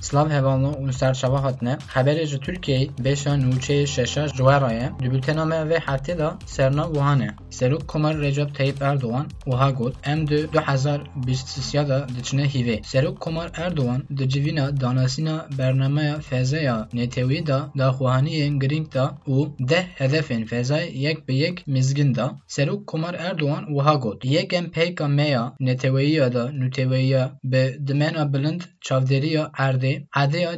Slav hevalno û serçava hatine xeberê ji Tirkiyeyê bêşa nûçeyê şeşa ji Weraye di bültena me vê heftê da sernav wihan e. Serok Komer Recep Tayyip Erdogan wiha got em di 2023 da diçine hîvê. Serok Komer Erdogan di civîna danasîna bernameya Fezeya Netewî da daxuhaniyên girîng da û deh hedefên fezayê yek bi yek mizgin da Serok Komer Erdogan wiha got. Yekem peyka me ya netewîya da nûteweyiya bi dimena bilind çavdêriya erdê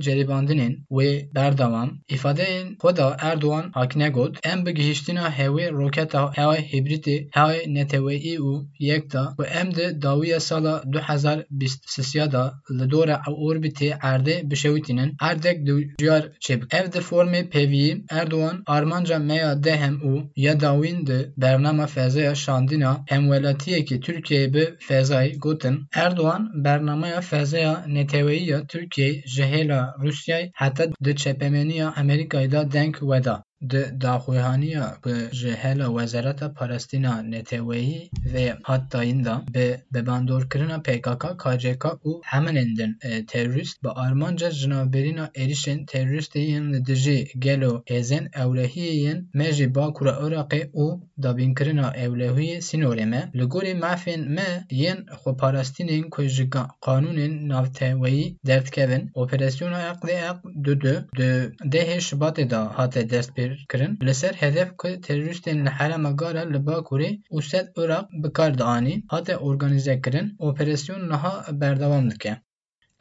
ceribandinên wê berdewam îfadeyên xwe da Erdogan hakine got. Em bi gihîştina hewê roketa hewa hîbridê hewa neteweyî û yek da ku em di dawiya sala 2023 da li dora orbîtê erdê bişewitînin erdek dûciyar çêbik. Ev di formê pêviyî Erdogan armanca meya dehem û ya dawîn di bernama fezeya şandina hemwelatiyekî Tirkiyeyê bi fezayê gotin Erdogan bernameya fezeya neteweyî ya Tirkiyeyê جهیل روسیه حتی د چپمنی امریکای دا دنگ ودا. Di daxuyaniya ku ji hela Wezareta Parastina Neteweyî vê hat dayîn da bi bebandorkirina PKK, KCK û heminên din terorîst bi armanca jinavberîna êrişên terorîstê yên li dijî gelo hêzên ewlehiyê yên me jî Bakur'a Iraqê û dabînkirina ewlehiyê sînorê me li gorî mafên me yên xweparastînên ku ji qanûnên navteweyî derdikevin operasyona Eqlê Eq du du di dehê Şibatê da hate destpêr kirin li ser hedef ku terorîstên li herêma Gara li Bakurê û Sed Iraq bikar dianîn hate organizekirin operasyon niha berdewam dike.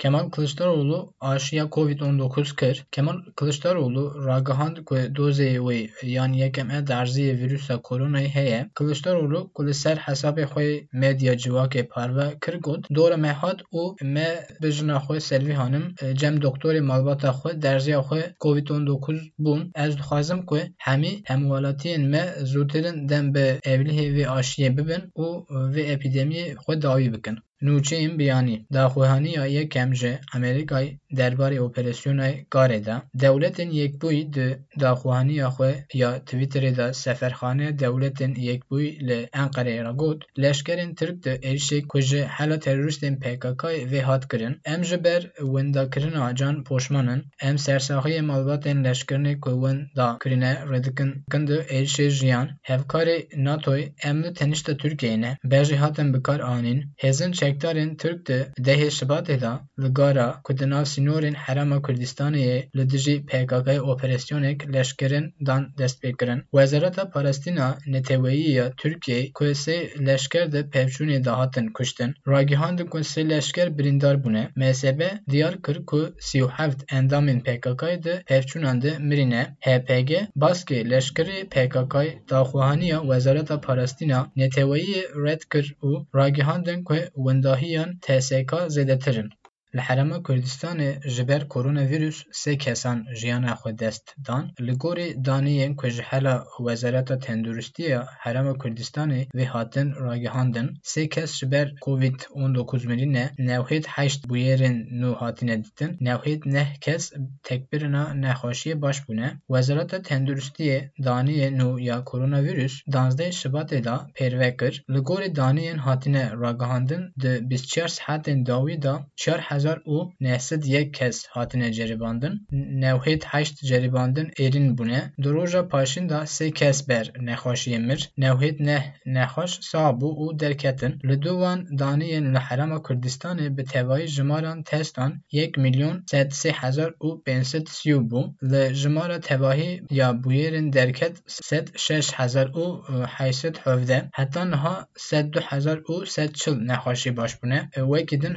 Kemal Kılıçdaroğlu aşıya Covid-19 kir. Kemal Kılıçdaroğlu ragihand ku dozê wê yan yekem e derziyê vîrusa koronayê heye. Kılıçdaroğlu ku li ser hesabê xwe medya civakê parve kir got dora me hat û me bi jina xwe selvî hanim cem doktorê malbata xwe derziya xwe Covid-19 bûn. Ez dixwazim ku hemî hemwelatiyên me zûtirin dem bi evlihê vê aşiyê bibin û vê epîdemiyê xwe dawî bikin. Nûçeyên biyanî daxuyaniya yekem ji Amerîkayê derbarê operasyona Garê de. Dewletên Yekbûyî di daxuyaniya xwe ya Twitterê de Seferxaneya Dewletên Yekbûyî li Enqereyê re got leşkerên Tirk di êrişê ku ji hela terorîstên PKKyê vê hat kirin. Em ji ber wendakirina can poşmanin em sersaxiyê malbatên leşkerinê ku wenda da kirine rêdikin di êrişê jiyan. Hevkarê NATOyê em li tenişta Tirkiyeyê ne. Bejî hatin bikar anîn hêzin çekdarên Tirk di dehê Şibatê da li Gara ku di nav sînorên Herêma Kurdistanê li dijî PKKyê operasyonek leşkerin dan destpêkirin. Wezareta Parastina Neteweyî ya Tirkiyeyê ku sê leşker di pevçûnê de hatin kuştin, ragihand ku sê leşker birîndar bûne. MSB diyar kir ku sî û heft endamên PKKyê di pevçûnan de mirîne. HPG baskê leşkerê PKKyê daxwahaniya Wezareta Parastina Neteweyî red kir û ragihandin ku wendahiyan TSK zêdetir in. Li Herêma Kurdistanê ji ber koronavîrus sê kesan jiyana xwe dest dan. Li gorî daniyên ku ji hela Wezareta Tenduristiya ya Herêma Kurdistanê vê hatin ragihandin, sê kes ji ber Covid-19 mirîne, newhêt heşt bûyerên nû hatine dîtin, newhêt neh kes tekbirina nexweşiyê baş bûne. Wezareta Tenduristiyê daniyê nû ya koronavîrus danzdeh Şibatê da pêrve kir. Li gorî daniyên hatine ragihandin di bîst çar saetên dawî da çar nehsed yek kes hatine ceribandin. Newhêt heşt ceribandin êrîn bûne. Di roja paşîn da sê kes ber nexweşiyê mir. Newhêt neh nexweş sah bû û derketin. Li du van daniyên li Herêma Kurdistanê bi tevahî jimaran testan yek milyon sed sê hezar û pênsed sî bû. Li jimara tevahî ya bûyerên derket sed şeş hezar û heysed hevde heta niha sed du hezar û sed çil nexweşî baş bûne. Wekî din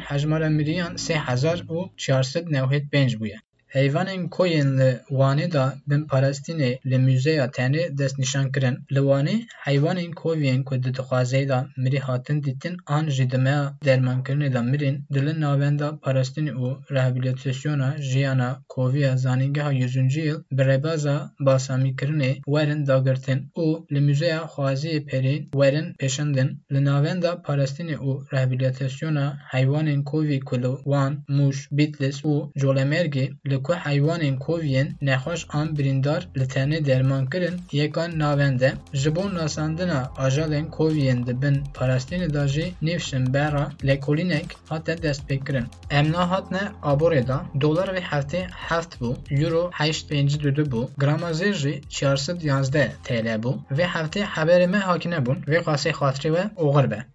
miriyan sê هزار و 495 بویه. Heyvanên koyên li Wanê da bin parastinê li Mûzeya Tenê destnîşankirin. Li Wanê heywanên koviyên ku di dixwazeyê da mirî hatin dîtin an jî di meya dermankirinê de mirên dilin navenda parastinê û rehabilitasyona jiyana koviya zanîngeha yüzüncü yıl bi rêbeza basamîkirinê werin dagirtin û li Mûzeya Xwaziyê Perên werin pêşandin. Li navenda parastinê û rehabilitasyona heywanên kovî ku li Wan, Mûş, Bitlis û Colemêrgê li ku heywanên koviyên nexweş an birîndar li tenê derman kirin yekan navende ji bo nasandina ajalên koviyên dibin parastînê da jî nîv şimbera lêkolînek hate destpêkirin. Em nehatine aborê da dolar vê heftê heft bû, euro heşt pêncî du du bû, grama zêr jî çar sed yazdeh TL bû. Vê heftê heberê me hakine bûn vê qasê xatirê we oxir be.